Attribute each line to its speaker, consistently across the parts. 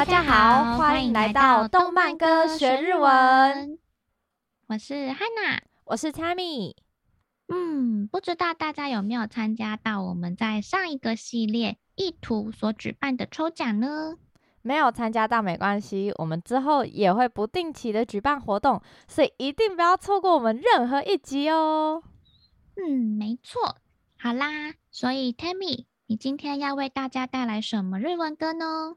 Speaker 1: 大家好，欢迎来到动漫歌学日文。
Speaker 2: 我是 Hana，
Speaker 1: 我是 Tammy。
Speaker 2: 嗯，不知道大家有没有参加到我们在上一个系列意图所举办的抽奖呢？
Speaker 1: 没有参加到没关系，我们之后也会不定期的举办活动，所以一定不要错过我们任何一集哦。
Speaker 2: 嗯，没错。好啦，所以 Tammy，你今天要为大家带来什么日文歌呢？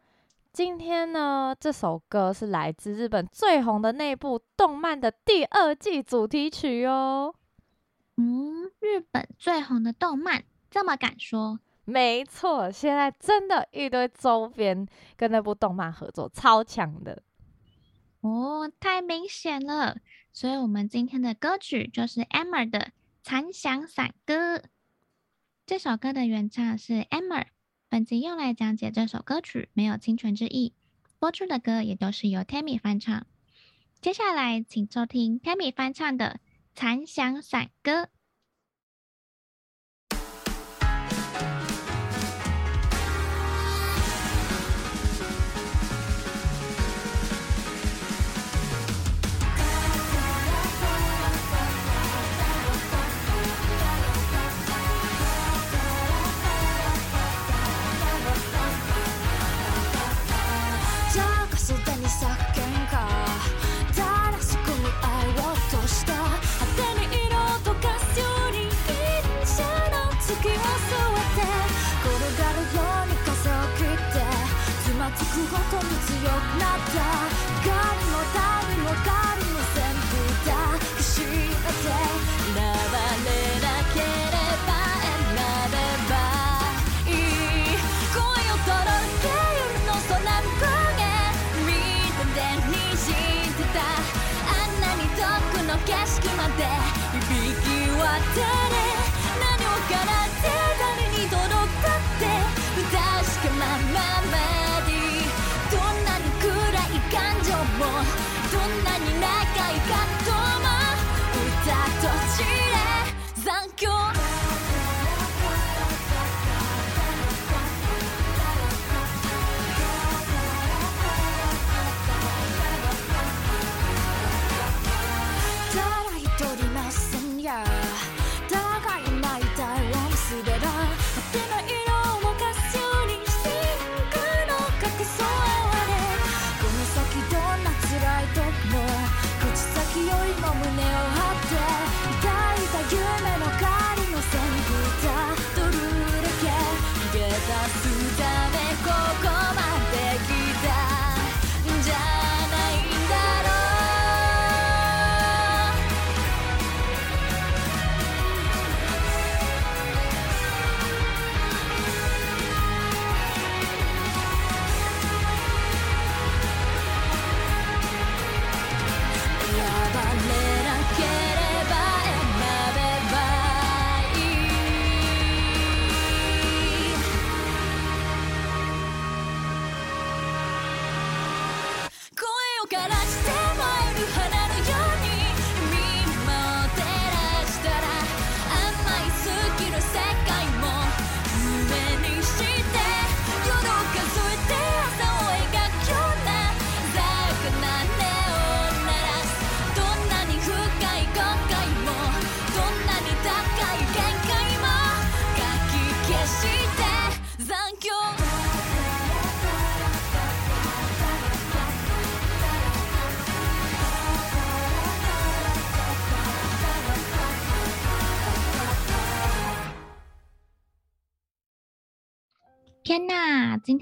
Speaker 1: 今天呢，这首歌是来自日本最红的那部动漫的第二季主题曲哦。
Speaker 2: 嗯，日本最红的动漫，这么敢说？
Speaker 1: 没错，现在真的一堆周边跟那部动漫合作，超强的。
Speaker 2: 哦，太明显了。所以，我们今天的歌曲就是 Emma 的《残响散歌》。这首歌的原唱是 Aimer。本集用来讲解这首歌曲，没有清纯之意。播出的歌也都是由 Tammy 翻唱。接下来，请收听 Tammy 翻唱的《残响散歌》。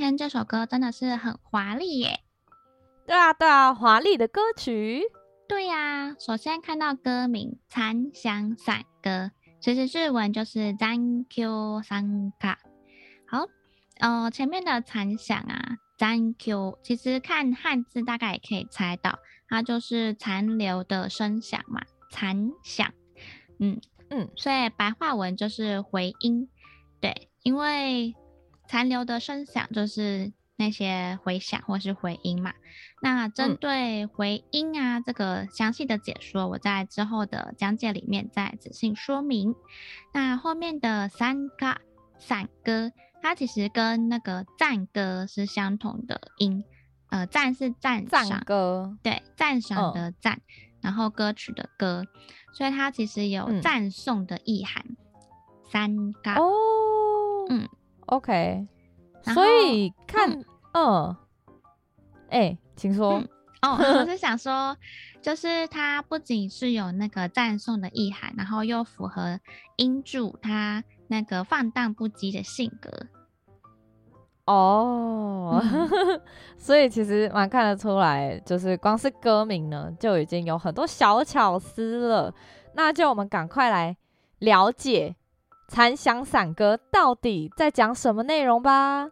Speaker 2: 天这首歌真的是很华丽耶！
Speaker 1: 对啊，对啊，华丽的歌曲。
Speaker 2: 对呀、啊，首先看到歌名《残响散歌》，其实日文就是 “thank you”，散歌。好，呃，前面的残响啊，，“thank you”，其实看汉字大概也可以猜到，它就是残留的声响嘛，残响。嗯嗯，所以白话文就是回音。对，因为。残留的声响就是那些回响或是回音嘛。那针对回音啊，嗯、这个详细的解说，我在之后的讲解里面再仔细说明。那后面的三歌，散歌，它其实跟那个赞歌是相同的音。
Speaker 3: 呃，赞是赞赏
Speaker 1: 歌，
Speaker 3: 对，赞赏的赞，嗯、然后歌曲的歌，所以它其实有赞颂的意涵。三嘎
Speaker 1: 哦，
Speaker 3: 嗯
Speaker 1: ，OK，所以看，嗯，哎、请说。
Speaker 3: 嗯、哦，我是想说，就是它不仅是有那个赞颂的意涵，然后又符合英柱他那个放荡不羁的性格。
Speaker 1: 哦，嗯、所以其实蛮看得出来，就是光是歌名呢，就已经有很多小巧思了。那就我们赶快来了解《残响散歌》到底在讲什么内容吧。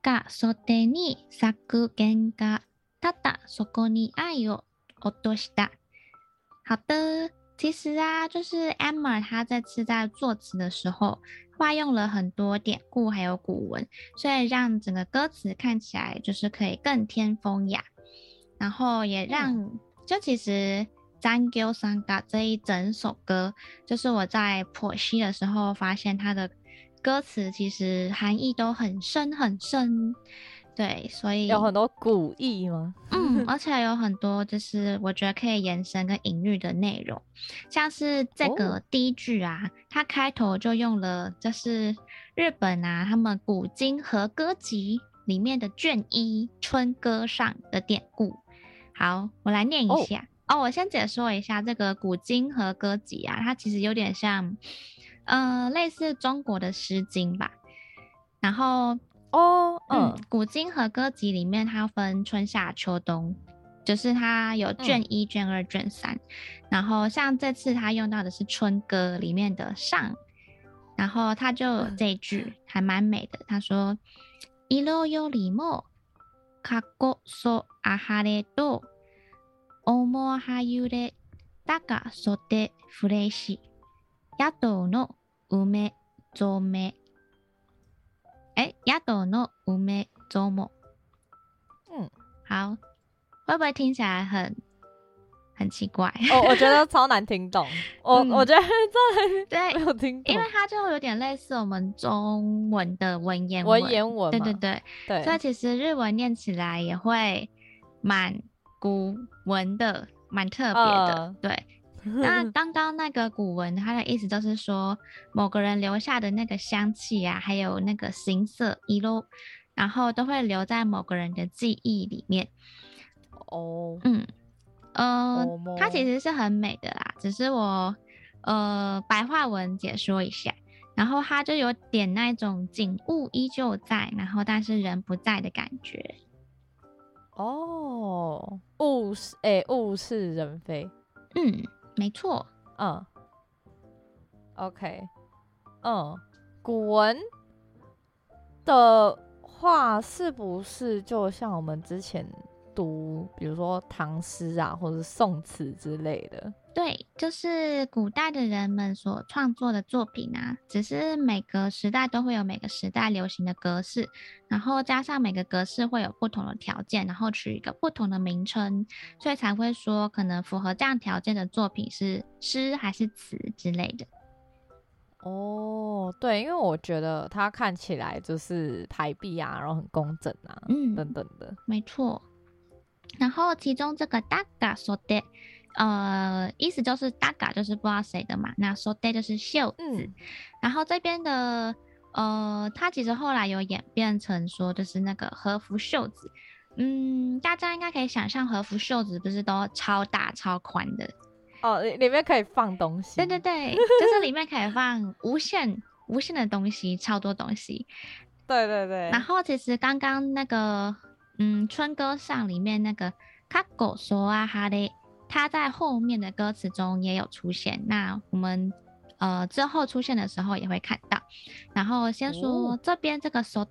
Speaker 3: 高袖に咲く喧哗、ただそこに爱を落とした。好的，其实啊，就是 Emma 他这次在作词的时候，化用了很多典故还有古文，所以让整个歌词看起来就是可以更添风雅， 然后也让、嗯、就其实《残响散歌》这一整首歌，就是我在剖析的时候发现它的歌词其实含义都很深很深。对，所以
Speaker 1: 有很多古意吗？
Speaker 3: 嗯，而且有很多就是我觉得可以延伸跟隐喻的内容，像是这个第一句啊，哦、它开头就用了就是日本啊他们古今和歌集里面的卷一《春歌上》的典故。好，我来念一下哦，哦。我先解说一下这个古今和歌集啊，它其实有点像，呃，类似中国的《诗经》吧，然后。
Speaker 1: 哦，嗯，
Speaker 3: 嗯，古今和歌集里面它分春夏秋冬，就是它有卷一、卷二、卷三，然后像这次他用到的是春歌里面的上，然后他就这一句还蛮美的，他说：“色よりかこそあはれと、おもはゆれ、たかそてふれし、野党の梅ぞめ。え、野党の梅ぞも。
Speaker 1: う，
Speaker 3: 好，会不会听起来很很奇怪？
Speaker 1: 哦，我觉得超难听懂。我、嗯、我觉得这
Speaker 3: 对
Speaker 1: 没有听懂，
Speaker 3: 因为它就有点类似我们中文的文言
Speaker 1: 文，文言文，
Speaker 3: 对对对对。所以其实日文念起来也会蛮古文的，蛮特别的，呃、对。那 刚刚那个古文，它的意思就是说，某个人留下的那个香气啊，还有那个形色、一路，然后都会留在某个人的记忆里面。
Speaker 1: 哦，
Speaker 3: 嗯，呃，它其实是很美的啦，只是我呃白话文解说一下，然后它就有点那种景物依旧在，然后但是人不在的感觉。
Speaker 1: 哦，物是哎，物是人非，
Speaker 3: 嗯。没错，
Speaker 1: 嗯，OK，嗯，古文的话是不是就像我们之前读，比如说唐诗啊，或者宋词之类的？
Speaker 3: 对，就是古代的人们所创作的作品啊，只是每个时代都会有每个时代流行的格式，然后加上每个格式会有不同的条件，然后取一个不同的名称，所以才会说可能符合这样条件的作品是诗还是词之类的。
Speaker 1: 哦，对，因为我觉得它看起来就是排比啊，然后很工整啊，嗯，等等的，
Speaker 3: 没错。然后其中这个大嘎说的。呃，意思就是大嘎就是不知道谁的嘛，那袖就是袖子，嗯、然后这边的呃，它其实后来有演变成说就是那个和服袖子，嗯，大家应该可以想象和服袖子不是都超大超宽的。
Speaker 1: 哦，里里面可以放东西，
Speaker 3: 对对对，就是里面可以放无限无限的东西，超多东西，
Speaker 1: 对对对，
Speaker 3: 然后其实刚刚那个嗯春歌上里面那个かっこそあはれ它在后面的歌词中也有出现，那我们呃之后出现的时候也会看到。然后先说、哦、这边这个袖，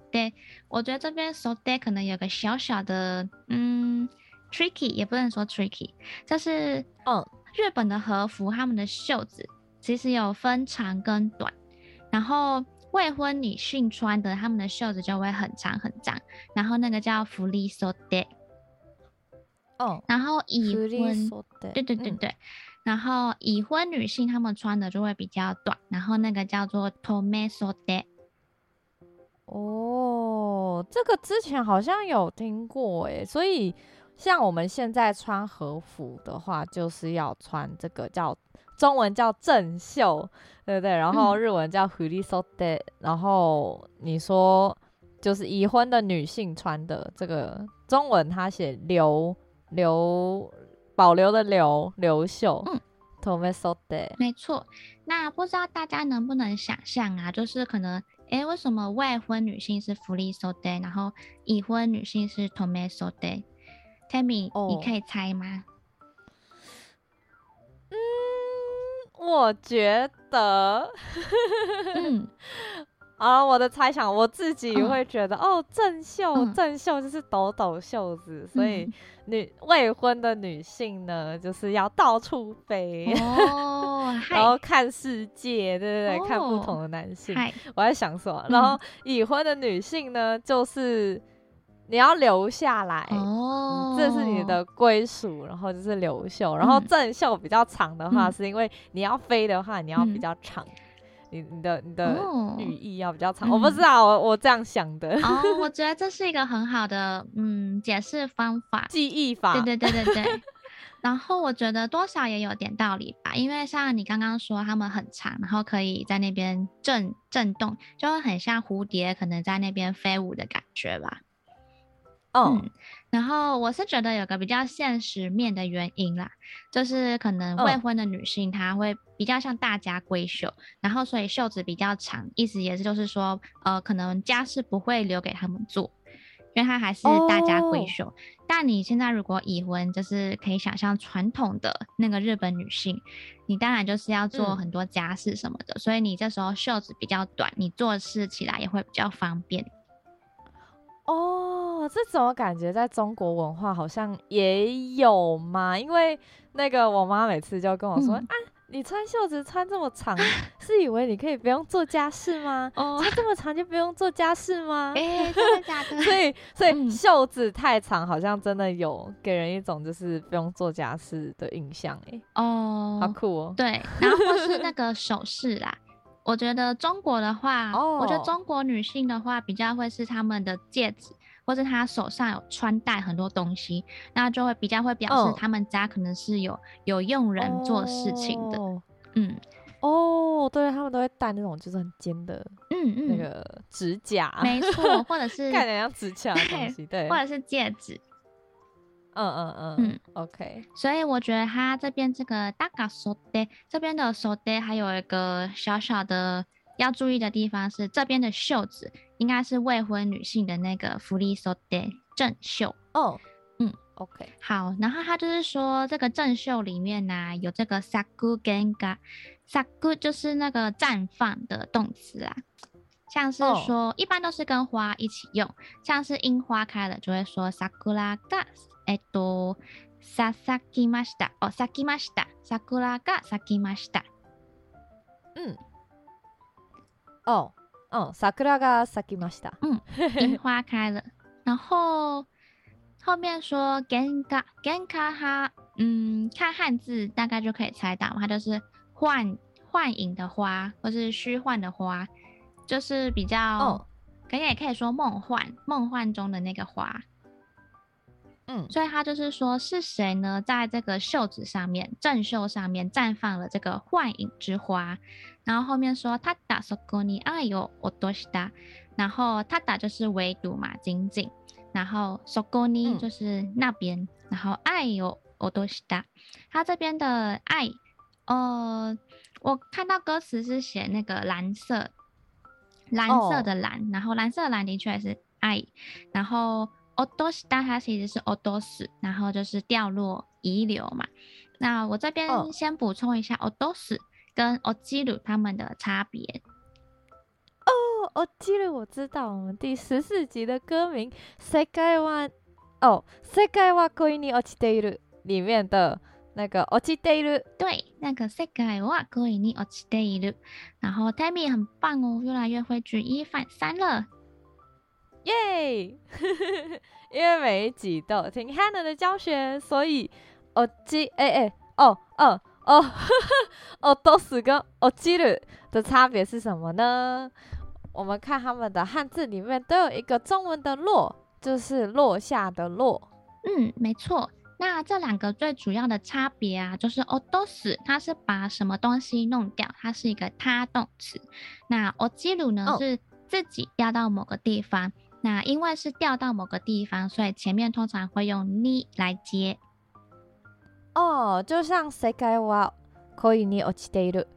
Speaker 3: 我觉得这边袖可能有个小小的嗯 tricky，也不能说 tricky，就是嗯日本的和服他们的袖子其实有分长跟短，然后 未婚女性穿的她们的袖子就会很长很长，然后那个叫振り袖。哦，然后已婚，对对对对，嗯、然后已婚女性她们穿的就会比较短，然后那个叫做 tomesode。
Speaker 1: 哦，这个之前好像有听过诶，所以像我们现在穿和服的话，就是要穿这个叫中文叫正袖，对不对？然后日文叫 furisode，然后你说就是已婚的女性穿的这个中文，它写留留。保留的留留袖，嗯，tomesode，
Speaker 3: 没错。那不知道大家能不能想象啊？就是可能，诶，为什么未婚女性是 furisode，然后已婚女性是 tomesode？Tammy，哦，你可以猜吗？
Speaker 1: 嗯，我觉得，嗯。啊，我的猜想，我自己会觉得，哦，哦，正袖，嗯、正袖就是抖抖袖子，所以女未婚的女性呢，就是要到处飞，
Speaker 3: 哦、
Speaker 1: 然后看世界，对对对，哦、看不同的男性。我在想说，然后已婚的女性呢，就是你要留下来，哦、嗯，这是你的归属，然后就是留袖，然后正袖比较长的话，是因为你要飞的话，你要比较长。嗯你你的你的语义要比较长，哦、我不知道，我我这样想的。
Speaker 3: 哦，我觉得这是一个很好的嗯解释方法，
Speaker 1: 记忆法。
Speaker 3: 对对对对对。然后我觉得多少也有点道理吧，因为像你刚刚说他们很长，然后可以在那边震震动，就会很像蝴蝶可能在那边飞舞的感觉吧。
Speaker 1: 哦、
Speaker 3: 嗯，然后我是觉得有个比较现实面的原因啦，就是可能未婚的女性她会比较像大家闺秀，哦、然后所以袖子比较长，意思也是就是说，呃，可能家事不会留给他们做，因为她还是大家闺秀。哦、但你现在如果已婚，就是可以想象传统的那个日本女性，你当然就是要做很多家事什么的，嗯、所以你这时候袖子比较短，你做事起来也会比较方便。
Speaker 1: 哦，这种感觉在中国文化好像也有嘛？因为那个我妈每次就跟我说：“嗯、啊，你穿袖子穿这么长，是以为你可以不用做家事吗？哦，穿这么长就不用做家事吗？”
Speaker 3: 哎、欸，真的假的？
Speaker 1: 所以，所以袖子太长，好像真的有给人一种就是不用做家事的印象。哎，哦，好酷哦。
Speaker 3: 对，然后是那个首饰啦。我觉得中国的话，oh. 我觉得中国女性的话比较会是她们的戒指，或者她手上有穿戴很多东西，那就会比较会表示她们家可能是有、oh. 有佣人做事情的。Oh. 嗯，
Speaker 1: 哦，oh, 对，他们都会戴那种就是很尖的，嗯嗯，那个指甲，
Speaker 3: 没错，或者是
Speaker 1: 看起来像指甲的东西，对，
Speaker 3: 或者是戒指。
Speaker 1: 嗯嗯嗯嗯，OK。
Speaker 3: 所以我觉得它这边这个大嘎袖这边的袖还有一个小小的要注意的地方是，这边的袖子应该是未婚女性的那个福利袖正袖。哦，嗯，
Speaker 1: OK。
Speaker 3: 好，然后它就是说这个正袖里面呢、啊、有这个咲く弦が，咲く就是那个绽放的动词啊，像是说、oh. 一般都是跟花一起用，像是樱花开了就会说桜が。 えっと、さ、咲きました。哦，咲きました。桜が咲きました。
Speaker 1: 嗯。哦，哦，桜が咲きました。
Speaker 3: 嗯，樱花开了。然后后面说弦が，弦が它，嗯，看汉字大概就可以猜到，它就是幻幻影的花，或是虚幻的花，就是比较，哦，可以也可以说梦幻，梦幻中的那个花。嗯，所以他就是说，是谁呢？在这个袖子上面，正袖上面绽放了这个幻影之花。然后后面说，他打そこに爱を落とした。然后他打就是围堵嘛，紧紧。然后そこに就是那边。嗯、然后爱を落とした。他这边的爱，呃，我看到歌词是写那个蓝色，蓝色的蓝。哦、然后蓝色的蓝的确是爱。然后。 落とした它其实是落とす，然后就是掉落、遗留嘛。那我这边先补充一下落とす跟落ちる它们的差别。
Speaker 1: 哦，落ちる我知道，我们第十四集的歌名《世界は哦世界は恋に落ちている》里面的那个落ちている，
Speaker 3: 对，那个世界は恋に落ちている。然后 Tammy 很棒哦，越来越会举一反三了。
Speaker 1: 耶！Yeah! 因为每一集都有听 Hannah 的教学，所以我记哎哎哦哦，哦，哦，都是跟哦，基鲁的差别是什么呢？我们看他们的汉字里面都有一个中文的“落”，就是落下的“落”。
Speaker 3: 嗯，没错。那这两个最主要的差别啊，就是哦 dos 它是把什么东西弄掉，它是一个他动词。那哦，基鲁呢、哦、是自己掉到某个地方。那因为是掉到某个地方，所以前面通常会用你来接。
Speaker 1: 哦，就像世界は恋に落ちている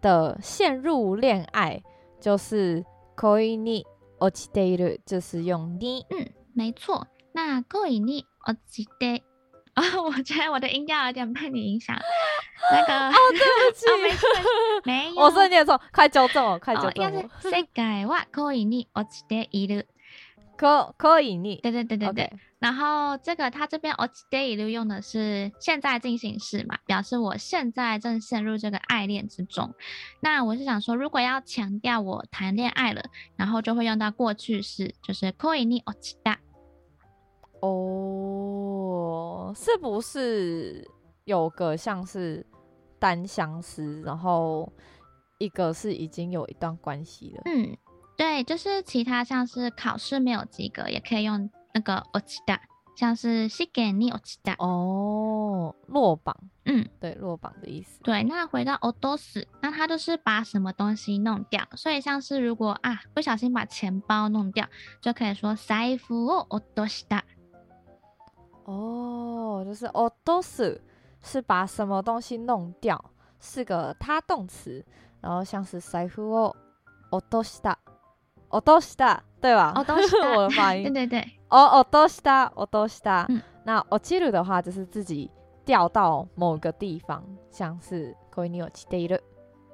Speaker 1: 的陷入恋爱，就是恋に落ちている，就是用你。
Speaker 3: 嗯，没错。那恋に落ちて哦，我觉得我的音调有点被你影响。那个
Speaker 1: 哦，对不起，
Speaker 3: 哦、没，没有，
Speaker 1: 我是念错，快纠正我，快纠正我。
Speaker 3: 哦、世界は恋に落ちている。
Speaker 1: 可可以逆，
Speaker 3: 对对对对对。Okay. 然后这个它这边落ちている用的是现在进行式嘛，表示我现在正陷入这个爱恋之中。那我是想说，如果要强调我谈恋爱了，然后就会用到过去式，就是恋に落ちた。
Speaker 1: 哦，是不是有个像是单相思，然后一个是已经有一段关系了？
Speaker 3: 嗯。 对，就是其他像是考试没有及格，也可以用那个落ちた，像是试験に落ちた
Speaker 1: 哦，落榜，
Speaker 3: 嗯，
Speaker 1: 对，落榜的意思。
Speaker 3: 对，那回到落とす，那它就是把什么东西弄掉，所以像是如果啊不小心把钱包弄掉，就可以说财布を落とした。
Speaker 1: 哦，就是落とす是把什么东西弄掉，是个他动词，然后像是财布を落とした。 落とした，对吧？落とした，我的发音。
Speaker 3: 对对对。
Speaker 1: 哦，落とした，落とした。
Speaker 3: 嗯，
Speaker 1: 那落ちる的话，就是自己掉到某个地方，像是恋に落ちている。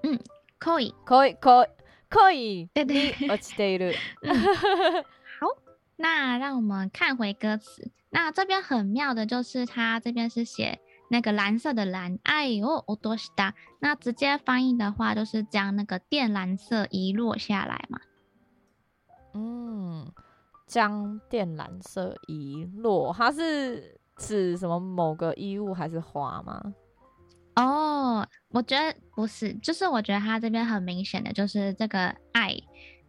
Speaker 3: 嗯，可以，
Speaker 1: 可以，可以，可以。
Speaker 3: 对对，
Speaker 1: 落ちている。
Speaker 3: 好，那让我们看回歌词。那这边很妙的就是，它这边是写那个蓝色的蓝，哎呦，落とした。那直接翻译的话，就是将那个靛蓝色遗落下来嘛。
Speaker 1: 嗯，将靛蓝色遗落，它是指什么某个衣物还是花吗？
Speaker 3: 哦，我觉得不是，就是我觉得它这边很明显的就是这个爱，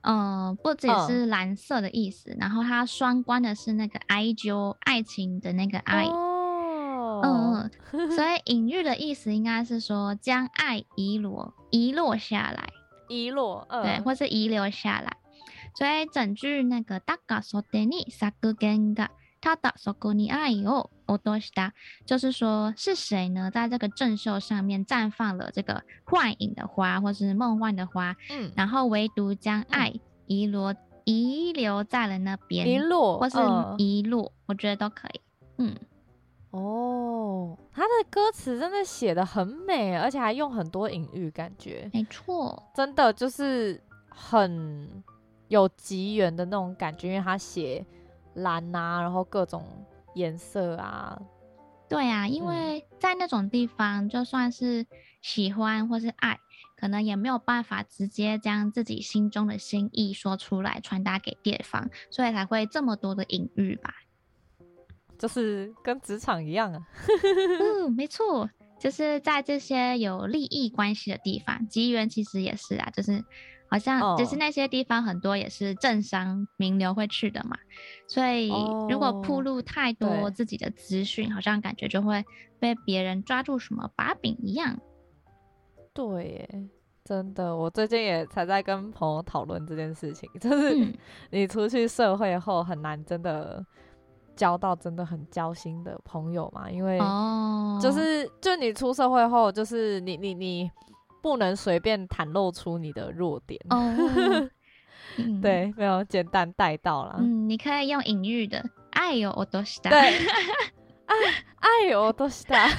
Speaker 3: 嗯、呃，不只是蓝色的意思，嗯、然后它双关的是那个爱就爱情的那个爱，
Speaker 1: 哦，
Speaker 3: 嗯嗯，所以隐喻的意思应该是说将爱遗落遗落下来，
Speaker 1: 遗落，嗯、
Speaker 3: 对，或是遗留下来。所以整句那个谁が袖に咲く弦がただそこに爱を落とした，就是说是谁呢，在这个正袖上面绽放了这个幻影的花，或是梦幻的花，嗯，然后唯独将爱遗落遗留在了那边，
Speaker 1: 遗落
Speaker 3: 或是遗落，呃、我觉得都可以，嗯，
Speaker 1: 哦，他的歌词真的写得很美，而且还用很多隐喻，感觉
Speaker 3: 没错，
Speaker 1: 真的就是很。 有吉缘的那种感觉，因为他写蓝啊，然后各种颜色啊，
Speaker 3: 对啊，因为在那种地方，就算是喜欢或是爱，可能也没有办法直接将自己心中的心意说出来，传达给对方，所以才会这么多的隐喻吧。
Speaker 1: 就是跟职场一样啊，
Speaker 3: 嗯，没错，就是在这些有利益关系的地方，吉缘其实也是啊，就是。好像就是那些地方很多也是政商名流会去的嘛，所以如果铺露太多自己的资讯，好像感觉就会被别人抓住什么把柄一样。
Speaker 1: 对耶，真的，我最近也才在跟朋友讨论这件事情，就是你出去社会后很难真的交到真的很交心的朋友嘛，因为就是就你出社会后，就是你你你。不能随便袒露出你的弱点哦。
Speaker 3: 嗯、
Speaker 1: 对，没有简单带到了。
Speaker 3: 嗯，你可以用隐喻的，爱有落とした。
Speaker 1: 对，爱爱有落とした。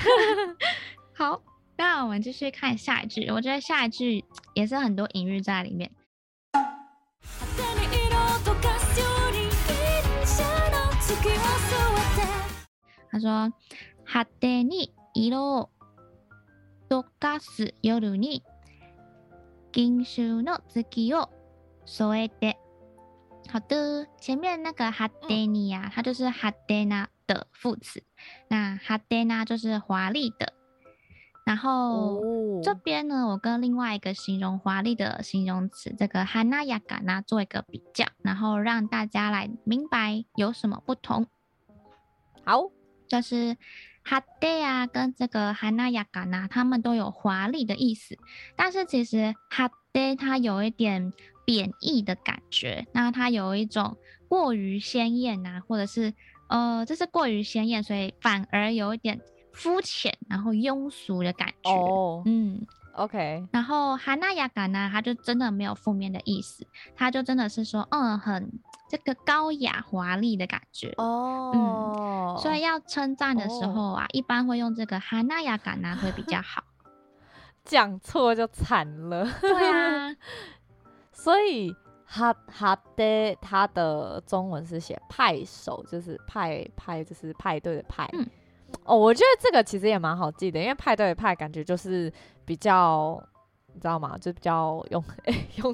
Speaker 3: 好，那我们继续看下一句。我觉得下一句也是很多隐喻在里面。他说：“果てに色 溶かす夜に银色の月を添えて。好的，前面那个果てに呀，它就是果てな的副词。那果てな就是华丽的， 然后、
Speaker 1: 哦、
Speaker 3: 这边呢，我跟另外一个形容华丽的形容词，这个华やかな做一个比较，然后让大家来明白有什么不同。
Speaker 1: 好，
Speaker 3: 就是 派手啊，跟这个华やかな，他们都有华丽的意思，但是其实派手它有一点贬义的感觉，那它有一种过于鲜艳啊，或者是呃，这是过于鲜艳，所以反而有一点。肤浅，然后庸俗的感觉。
Speaker 1: 哦，
Speaker 3: 嗯
Speaker 1: ，OK。
Speaker 3: 然后华やか呢，它就真的没有负面的意思，它就真的是说，嗯，很这个高雅华丽的感觉。
Speaker 1: 哦，
Speaker 3: 嗯，所以要称赞的时候啊，哦、一般会用这个华やか呢会比较好。
Speaker 1: 讲错就惨了。对啊，所以哈哈的它的中文是写派手，就是派派就是派对的派。嗯 哦，我觉得这个其实也蛮好记的，因为派对派感觉就是比较，你知道吗？就比较用诶 用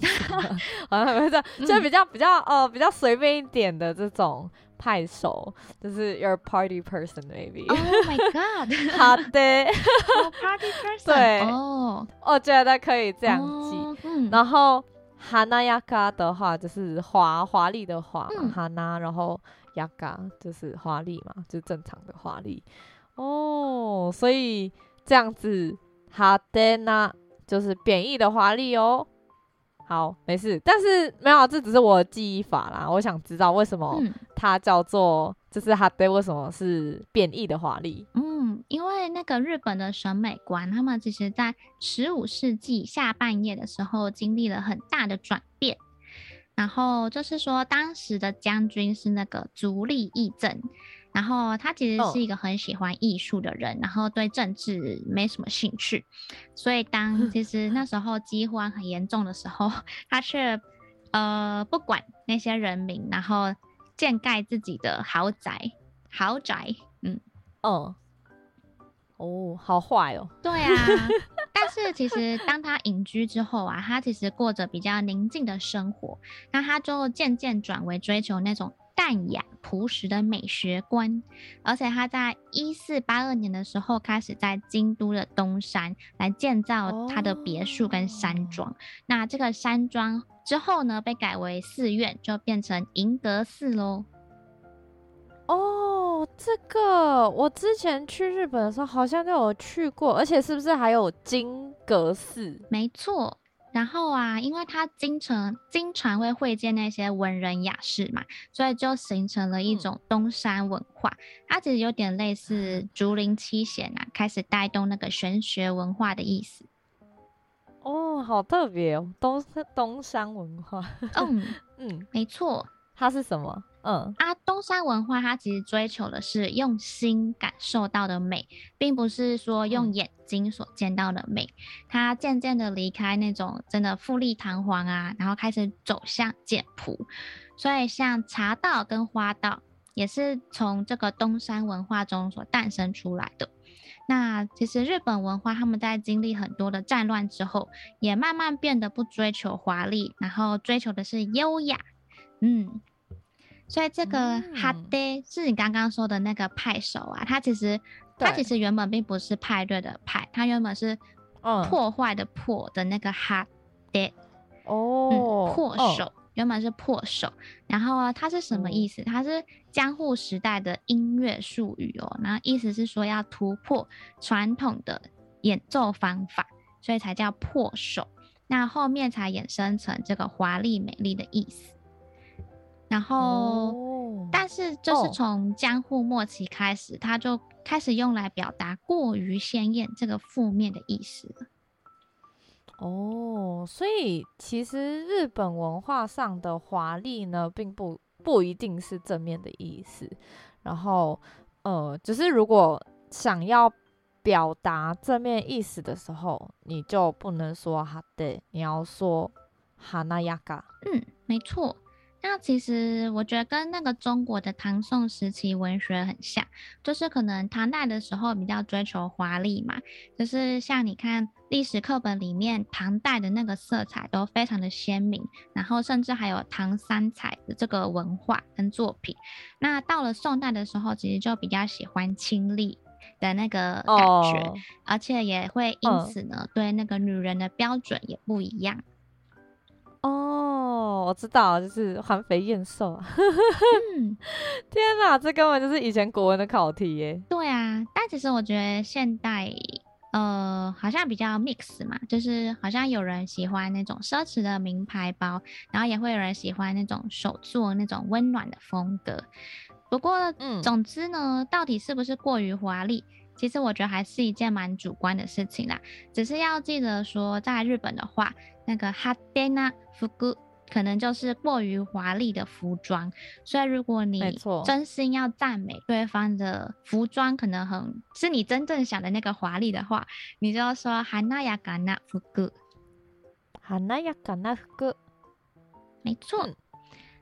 Speaker 1: 好像没错，就比较比较呃比较随便一点的这种派手，就是 your party person maybe。
Speaker 3: Oh my god！
Speaker 1: 好的，
Speaker 3: party person。
Speaker 1: 对
Speaker 3: 哦
Speaker 1: ，oh. 我觉得可以这样记。Oh, 嗯、然后哈那亚卡的话就是华华丽的华嘛，华、嗯、然后やか就是华丽嘛，就是正常的华丽。哦，所以这样子，派手な就是贬义的华丽哦。好，没事，但是没有，这只是我的记忆法啦。我想知道为什么它叫做，就是派手为什么是贬义的华丽？
Speaker 3: 嗯，因为那个日本的审美观，他们其实在十五世纪下半叶的时候经历了很大的转变。 然后就是说，当时的将军是那个足利义政。然后他其实是一个很喜欢艺术的人，oh. 然后对政治没什么兴趣，所以当 其实那时候饥荒很严重的时候，他却呃不管那些人民，然后建盖自己的豪宅，豪宅，嗯，
Speaker 1: 哦，哦，好坏哦，
Speaker 3: 对啊，但是其实当他隐居之后啊，他其实过着比较宁静的生活，那他就渐渐转为追求那种。淡雅朴实的美学观，而且他在一四八二年的时候开始在京都的东山来建造他的别墅跟山庄。Oh. 那这个山庄之后呢，被改为寺院，就变成银阁寺喽。
Speaker 1: 哦，这个我之前去日本的时候好像就有去过，而且是不是还有金阁寺？
Speaker 3: 没错。然后啊，因为他经常经常会会见那些文人雅士嘛，所以就形成了一种东山文化。嗯、它其实有点类似竹林七贤啊，开始带动那个玄学文化的意思。
Speaker 1: 哦，好特别哦，东东山文化。
Speaker 3: 嗯 嗯，没错。
Speaker 1: 它是什么？嗯
Speaker 3: 啊，东山文化它其实追求的是用心感受到的美，并不是说用眼睛所见到的美。它渐渐的离开那种真的富丽堂皇啊，然后开始走向简朴。所以像茶道跟花道也是从这个东山文化中所诞生出来的。那其实日本文化他们在经历很多的战乱之后，也慢慢变得不追求华丽，然后追求的是优雅。嗯。所以这个派手是你刚刚说的那个派手啊，它其实它其实原本并不是派对的派，它原本是破坏的破的那个派手
Speaker 1: 哦、
Speaker 3: 嗯，破手、哦、原本是破手，然后啊它是什么意思？它是江户时代的音乐术语哦，然后意思是说要突破传统的演奏方法，所以才叫破手，那后面才衍生成这个华丽美丽的意思。然后，哦、但是就是从江户末期开始，他、哦、就开始用来表达过于鲜艳这个负面的意思了。
Speaker 1: 哦，所以其实日本文化上的华丽呢，并不不一定是正面的意思。然后，呃，只、就是如果想要表达正面意思的时候，你就不能说哈对，你要说哈那亚嘎。
Speaker 3: 嗯，没错。那其实我觉得跟那个中国的唐宋时期文学很像，就是可能唐代的时候比较追求华丽嘛，就是像你看历史课本里面，唐代的那个色彩都非常的鲜明，然后甚至还有唐三彩的这个文化跟作品。那到了宋代的时候，其实就比较喜欢清丽的那个感觉，
Speaker 1: 哦、
Speaker 3: 而且也会因此呢，嗯、对那个女人的标准也不一样。
Speaker 1: 哦，我知道，就是环肥燕瘦。
Speaker 3: 嗯，
Speaker 1: 天哪，这根本就是以前国文的考题耶。
Speaker 3: 对啊，但其实我觉得现代，呃，好像比较 mix 嘛，就是好像有人喜欢那种奢侈的名牌包，然后也会有人喜欢那种手作那种温暖的风格。不过，嗯，总之呢，到底是不是过于华丽？其实我觉得还是一件蛮主观的事情啦。只是要记得说，在日本的话，那个哈德纳服可能就是过于华丽的服装。所以如果你真心要赞美对方的服装，可能很是你真正想的那个华丽的话，你就要说华やかな服。
Speaker 1: 华やかな服。
Speaker 3: 没错。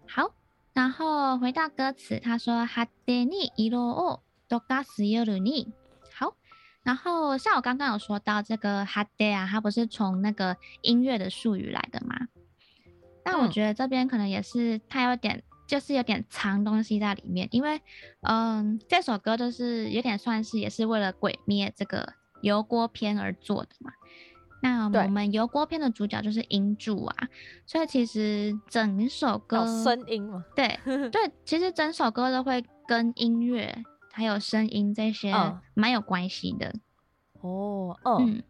Speaker 3: 好，然后回到歌词，他说哈德に色を溶かす夜に。 然后像我刚刚有说到这个哈德啊，它不是从那个音乐的术语来的吗？但我觉得这边可能也是它有点，就是有点藏东西在里面，因为嗯，这首歌就是有点算是也是为了鬼灭这个油锅篇而做的嘛。那我们油锅篇的主角就是音柱啊，所以其实整首歌
Speaker 1: 声音嘛，
Speaker 3: 对 对，其实整首歌都会跟音乐。还有声音这些蛮有关系的
Speaker 1: 哦，嗯，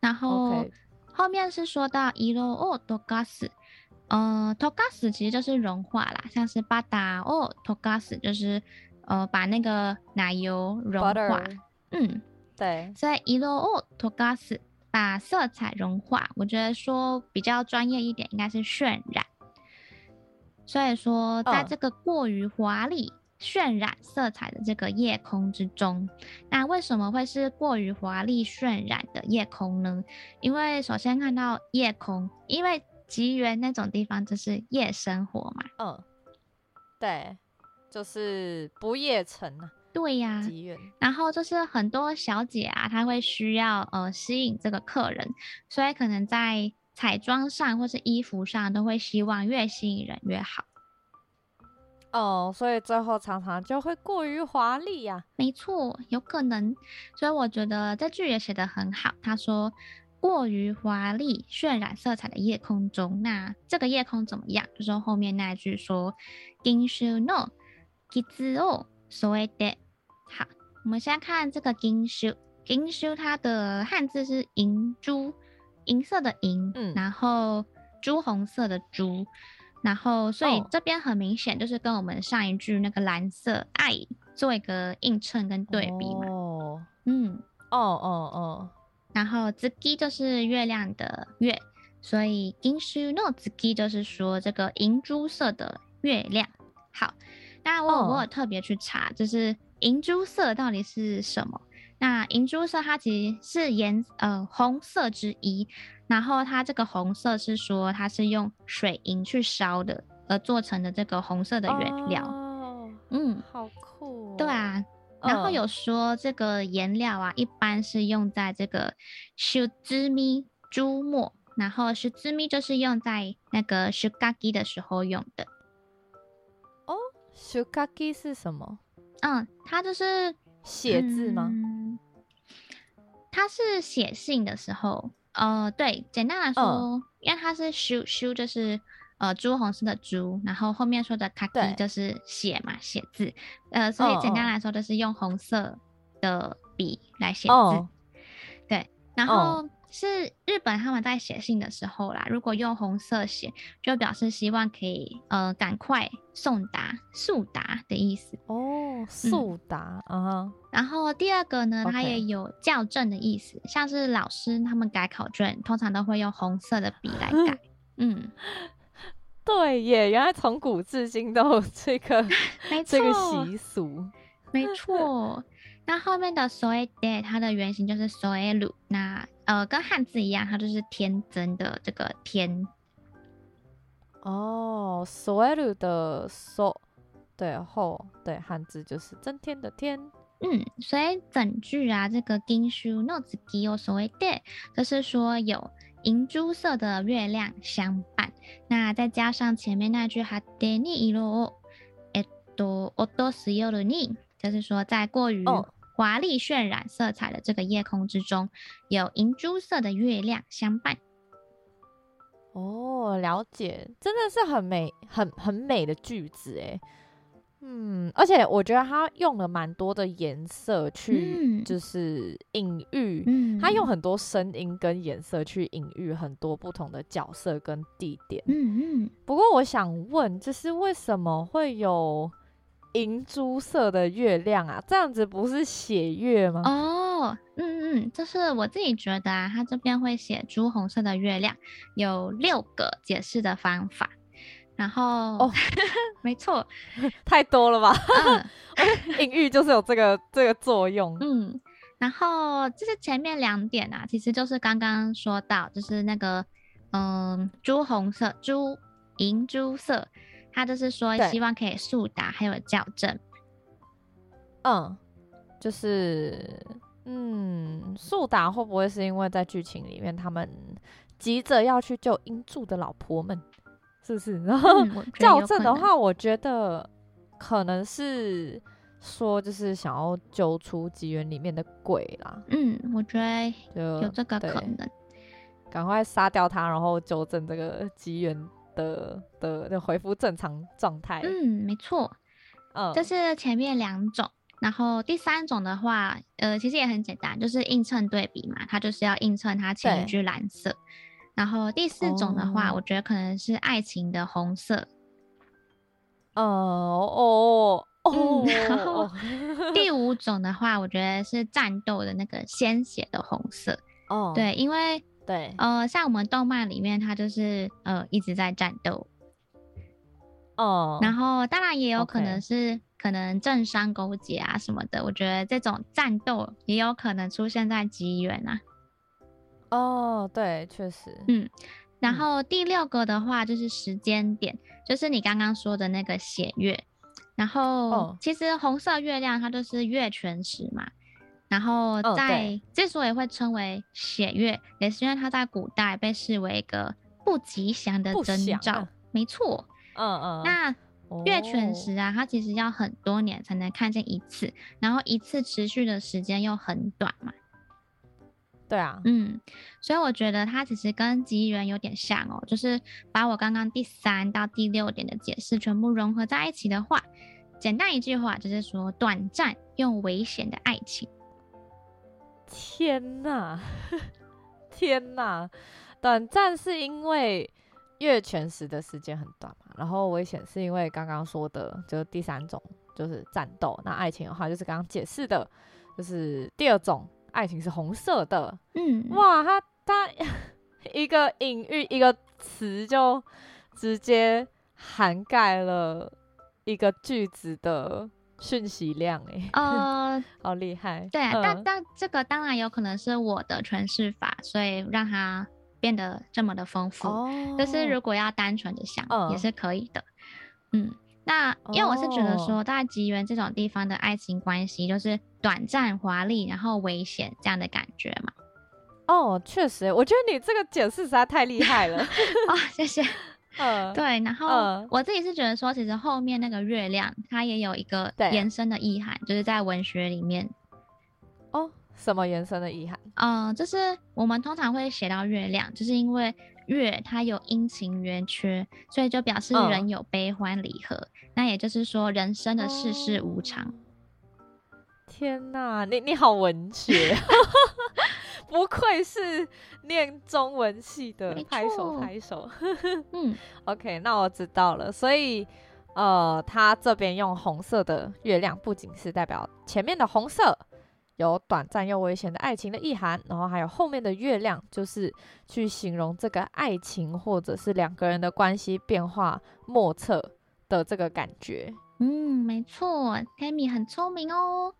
Speaker 3: 然后
Speaker 1: Okay.
Speaker 3: 后面是说到色を溶かす，呃，溶かす其实就是融化啦，像是バターを溶かす就是呃把那个奶油融化，Butter. 嗯，
Speaker 1: 对，
Speaker 3: 所以色を溶かす把色彩融化，我觉得说比较专业一点应该是渲染，所以说在这个过于华丽。 渲染色彩的这个夜空之中，那为什么会是过于华丽渲染的夜空呢？因为首先看到夜空，因为吉原那种地方就是夜生活嘛。
Speaker 1: 嗯，对，就是不夜城啊。
Speaker 3: 对呀，吉原。然后就是很多小姐啊，她会需要呃吸引这个客人，所以可能在彩妆上或是衣服上都会希望越吸引人越好。
Speaker 1: 哦，所以最后常常就会过于华丽呀。
Speaker 3: 没错，有可能。所以我觉得这句也写得很好。他说，过于华丽渲染色彩的夜空中，那这个夜空怎么样？就是后面那句说，银秋の伤を添えて。好，我们先看这个银秋，银秋它的汉字是银珠，银色的银，嗯，然后朱红色的朱。 然后，所以这边很明显就是跟我们上一句那个蓝色爱做一个映衬跟对比嘛。
Speaker 1: 哦，
Speaker 3: 嗯，
Speaker 1: 哦哦哦。
Speaker 3: 然后月就是月亮的月，所以 ginsu no zuki 就是说这个银珠色的月亮。好，那我有我有特别去查，就是银珠色到底是什么？那银珠色它其实是颜呃红色之一。然后它这个红色是说它是用水银去烧的而做成的这个红色的原料。
Speaker 1: 哦，
Speaker 3: 嗯，
Speaker 1: 好酷哦。
Speaker 3: 对啊，然后有说这个颜料啊，一般是用在这个朱墨朱墨，然后朱墨就是用在那个出垣的时候用的。
Speaker 1: 哦，出垣是什么？
Speaker 3: 嗯，它就是
Speaker 1: 写字吗？
Speaker 3: 嗯，它是写信的时候。呃，对，简单来说，嗯、因为它是修修，就是呃朱红色的朱，然后后面说的卡基就是写嘛，写字，呃，所以简单来说就是用红色的笔来写字。哦、对，然后是日本他们在写信的时候啦，如果用红色写，就表示希望可以呃赶快送达速达的意思。
Speaker 1: 哦，速达啊。嗯
Speaker 3: 然后第二个呢，它也有校正的意思，像是老师他们改考卷，通常都会用红色的笔来改。嗯，
Speaker 1: 对耶，原来从古至今都有
Speaker 3: 这个
Speaker 1: 这个习俗。
Speaker 3: 没错。那后面的所谓的它的原型就是所谓鲁，那呃跟汉字一样，它就是天增的这个天。
Speaker 1: 哦，所谓的所，对后对汉字就是增添的添。
Speaker 3: 嗯，所以整句啊，这个银秋の月を添えて，就是说有银珠色的月亮相伴。那再加上前面那句派手に色をえっと落とす夜に， 就是说在过于华丽渲染色彩的这个夜空之中，有银珠色的月亮相伴。
Speaker 1: 哦，了解，真的是很美，很很美的句子诶。嗯，而且我觉得他用了蛮多的颜色去，就是隐喻，嗯，他用很多声音跟颜色去隐喻很多不同的角色跟地点。
Speaker 3: 嗯嗯。
Speaker 1: 不过我想问，就是为什么会有银珠色的月亮啊？这样子不是血月吗？
Speaker 3: 哦，嗯嗯，就是我自己觉得啊，他这边会写朱红色的月亮，有六个解释的方法。然后哦，没错，
Speaker 1: 太多了吧？嗯，隐喻就是有这个这个作用。
Speaker 3: 嗯，然后就是前面两点啊，其实就是刚刚说到，就是那个嗯，朱红色、朱银珠色，它就是说希望可以速达还有校正。
Speaker 1: 嗯，就是嗯，速达会不会是因为在剧情里面他们急着要去救英柱的老婆们？是不是？然后校正的话，我觉得可能是说，就是想要揪出吉原里面的鬼啦。
Speaker 3: 嗯，我觉得有这个可能。
Speaker 1: 赶快杀掉他，然后纠正这个吉原的的的恢复正常状态。
Speaker 3: 嗯，没错。嗯，这是前面两种。然后第三种的话，呃，其实也很简单，就是映衬对比嘛，它就是要映衬它前一句蓝色。然后第四种的话，oh. 我觉得可能是爱情的红色。
Speaker 1: 哦哦哦。
Speaker 3: 然后第 五种的话，我觉得是战斗的那个鲜血的红色。哦。Oh. 对，因为
Speaker 1: 对，
Speaker 3: 呃，像我们动漫里面，它就是呃一直在战斗。哦。Oh. 然后当然也有可能是可能政商勾结啊什么的。我觉得这种战斗也有可能出现在吉原啊。
Speaker 1: 哦，对，确实，
Speaker 3: 嗯，然后第六个的话就是时间点，嗯、就是你刚刚说的那个血月，然后、哦、其实红色月亮它就是月全食嘛，然后在之所以会称为血月，也是因为它在古代被视为一个不吉祥的征兆，啊、没错，
Speaker 1: 嗯嗯，
Speaker 3: 那。月全食啊，它其实要很多年才能看见一次，然后一次持续的时间又很短嘛。
Speaker 1: 对啊，
Speaker 3: 嗯，所以我觉得它其实跟吉缘有点像哦，就是把我刚刚第三到第六点的解释全部融合在一起的话，简单一句话就是说，短暂又危险的爱情。
Speaker 1: 天哪，天哪，短暂是因为月全食的时间很短嘛，然后危险是因为刚刚说的，就是第三种就是战斗，那爱情的话就是刚刚解释的，就是第二种。爱情是红色的，
Speaker 3: 嗯，
Speaker 1: 哇，他他一个隐喻一个词就直接涵盖了一个句子的讯息量，哎，呃，好厉害，
Speaker 3: 对啊，嗯、但但这个当然有可能是我的诠释法，所以让它变得这么的丰富。哦，就是如果要单纯的想，嗯、也是可以的，嗯。那因为我是觉得说，在吉原这种地方的爱情关系，就是短暂、华丽，然后危险这样的感觉嘛。
Speaker 1: 哦，确实，我觉得你这个解释实在太厉害了。
Speaker 3: 哦，谢谢。嗯，对。然后我自己是觉得说，其实后面那个月亮，它也有一个延伸的意涵，就是在文学里面。
Speaker 1: 哦，什么延伸的意涵？
Speaker 3: 嗯，就是我们通常会写到月亮，就是因为。月它有阴晴圆缺，所以就表示人有悲欢离合。嗯、那也就是说，人生的世事无常。哦、
Speaker 1: 天哪，你你好文学，不愧是念中文系的，拍手拍手。
Speaker 3: 嗯
Speaker 1: ，OK，那我知道了。所以，呃，他这边用红色的月亮，不仅是代表前面的红色。有短暂又危险的爱情的意涵，然后还有后面的月亮，就是去形容这个爱情或者是两个人的关系变化莫测的这个感觉。
Speaker 3: 嗯，没错，Tammy 很聪明哦，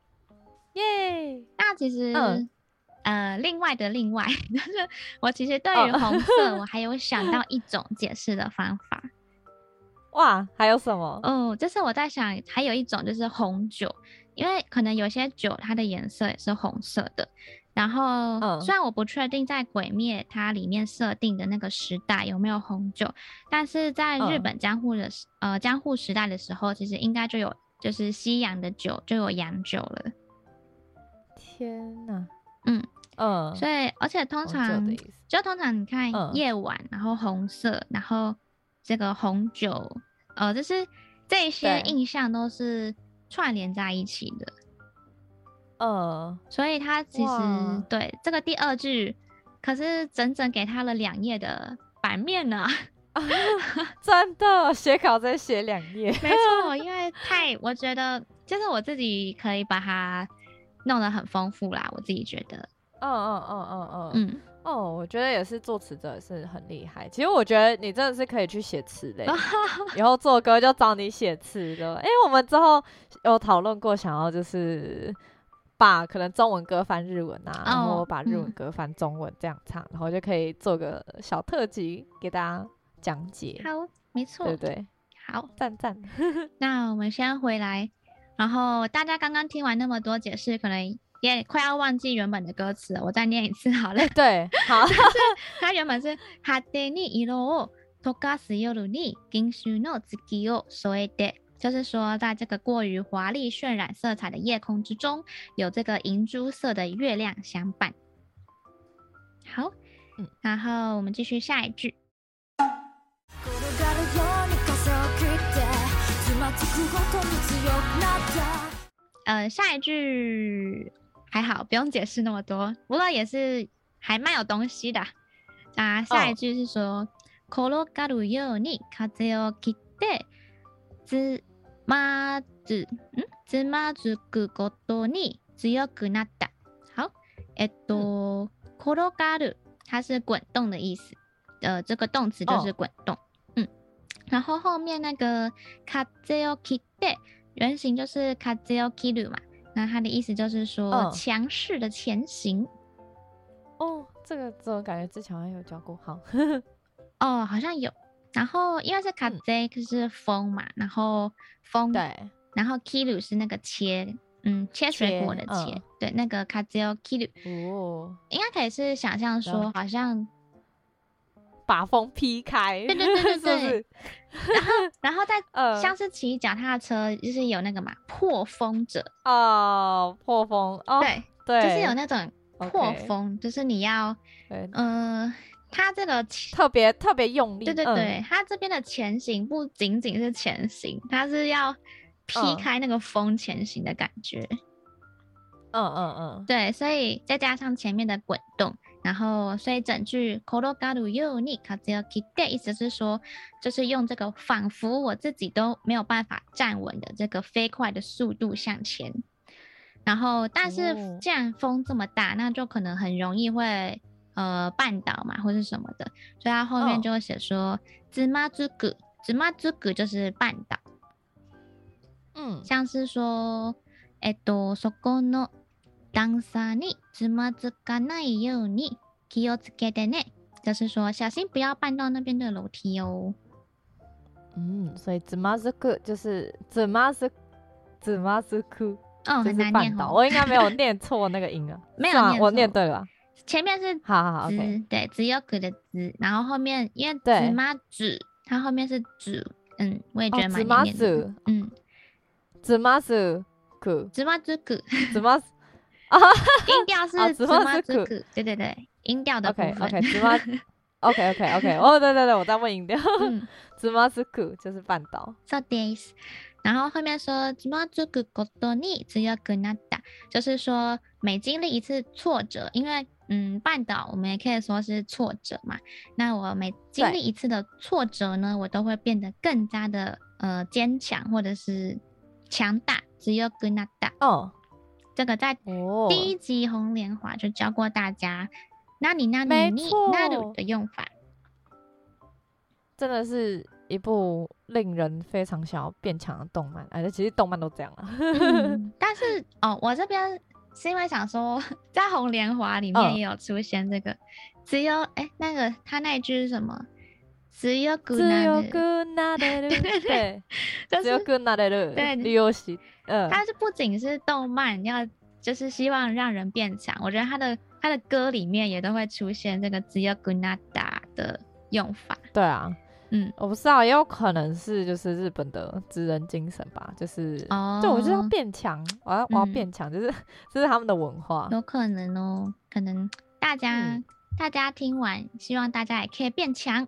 Speaker 1: 耶！
Speaker 3: 那其实，嗯、呃，另外的另外，就是我其实对于红色，我还有想到一种解释的方法。
Speaker 1: 哇，还有什么？
Speaker 3: 哦，就是我在想，还有一种就是红酒。因为可能有些酒它的颜色也是红色的，然后、嗯、虽然我不确定在《鬼灭》它里面设定的那个时代有没有红酒，但是在日本江户的、嗯、呃江户时代的时候，其实应该就有就是西洋的酒就有洋酒了。
Speaker 1: 天哪，
Speaker 3: 嗯
Speaker 1: 嗯，
Speaker 3: 所以而且通常就通常你看夜晚，
Speaker 1: 嗯、
Speaker 3: 然后红色，然后这个红酒，呃，就是这些印象都是串联在一起的。
Speaker 1: 呃，
Speaker 3: 所以他其实对这个第二句，可是整整给他了两页的版面呢。
Speaker 1: 真的，写稿再写两页，
Speaker 3: 没错，因为 太我觉得，就是我自己可以把它弄得很丰富啦，我自己觉得。
Speaker 1: 嗯嗯嗯嗯嗯
Speaker 3: 嗯
Speaker 1: 哦，我觉得也是作词者是很厉害。其实我觉得你真的是可以去写词的，以后做歌就找你写词的。因为我们之后有讨论过，想要就是。把可能中文歌翻日文啊，oh, 然后把日文歌翻中文这样唱，嗯、然后就可以做个小特辑给大家讲解。
Speaker 3: 好，没错，
Speaker 1: 对对，
Speaker 3: 好，
Speaker 1: 赞赞。
Speaker 3: 那我们先回来，然后大家刚刚听完那么多解释，可能也快要忘记原本的歌词了，我再念一次好了。
Speaker 1: 对，好。
Speaker 3: 它原本是派手に色を溶かす夜に银色の月を添えて。就是说，在这个过于华丽渲染色彩的夜空之中，有这个银珠色的月亮相伴。好，嗯，然后我们继续下一句。呃，下一句 还好，不用解释那么多，不过也是还蛮有东西的。啊，下一句是说，転がるように风を切ってずまず、嗯，つまずくことに强くなった。好，えっと、転がる，它是滚动的意思。呃，这个动词就是滚动。哦、嗯，然后后面那个风を切って，原型就是风を切る嘛。 那它的意思就是说强势的前行。
Speaker 1: 哦，这个这种感觉之前好像有教过。好，
Speaker 3: 哦，好像有。然后因为是风，就是风嘛，然后风，
Speaker 1: 对，
Speaker 3: 然后切る是那个切，嗯，切水果的切，嗯、对，那个风を切る，哦，应该可以是想象说，好像
Speaker 1: 把风劈
Speaker 3: 开，对对对
Speaker 1: 对对，
Speaker 3: 然后然后在 像是骑脚踏车，就是有那个嘛，破风者，
Speaker 1: 哦，破风，哦，
Speaker 3: 对
Speaker 1: 对，
Speaker 3: 就是有那种破风就是你要，嗯。呃它这个
Speaker 1: 特别特别用力，
Speaker 3: 对对对，嗯、它这边的前行不仅仅是前行，它是要劈开那个风前行的感觉。
Speaker 1: 嗯嗯嗯，
Speaker 3: 对，所以再加上前面的滚动，然后所以整句転がるように风を切って，意思是说，就是用这个仿佛我自己都没有办法站稳的这个飞快的速度向前。然后，但是既然风这么大，那就可能很容易会。呃，绊倒嘛，或是什么的，所以他后面就会写说，つまずく，つまずく就是绊倒。嗯，像是说，えっと、そこの段差に つまずかないように気をつけてね，就是说小心不要绊到那边的楼梯哦。
Speaker 1: 嗯，所以つまずく就是つまず、つまずく，
Speaker 3: 哦，很难念哦，
Speaker 1: 我应该没有念错那个音啊，
Speaker 3: 没有念错，
Speaker 1: 我念对了。
Speaker 3: 前面是
Speaker 1: 好好好，okay.
Speaker 3: 对，只有个的字，然后后面因为子妈子，它后面是子，嗯，我也觉得蛮难念的，嗯，
Speaker 1: 子妈子苦，
Speaker 3: 子妈子苦，
Speaker 1: 子妈
Speaker 3: 啊，音调是子妈子苦，对对对，音调的部分，
Speaker 1: OK OK，子妈，OK OK OK，哦对对对，我在问音调，子妈子苦就是绊倒，
Speaker 3: so this，然后后面说子妈子苦ことに强くなった，就是说每经历一次挫折，因为嗯，绊倒我们也可以说是挫折嘛。那我每经历一次的挫折呢，我都会变得更加的呃坚强或者是强大。只有跟那大
Speaker 1: 哦，
Speaker 3: 这个在第一集红莲华就教过大家。那你那里你那里的用法，
Speaker 1: 真的是一部令人非常想要变强的动漫。哎，其实动漫都这样啊。
Speaker 3: 嗯、但是哦，我这边。是因为想说，在《红莲华》里面也有出现这个，哦、只有哎、欸，那个他那一句是什么？只有古娜的，对对对，
Speaker 1: 只有古娜的 对游戏，嗯，
Speaker 3: 它是不仅是动漫，要就是希望让人变强。我觉得他的他的歌里面也都会出现这个只有古娜达的用法。
Speaker 1: 对啊，
Speaker 3: 嗯，
Speaker 1: 我不知道，也有可能是就是日本的职人精神吧，就是哦，就我就要变强，我要我要变强，就是 这是他们的文化，
Speaker 3: 有可能哦，可能大家、嗯、大家听完，希望大家也可以变强，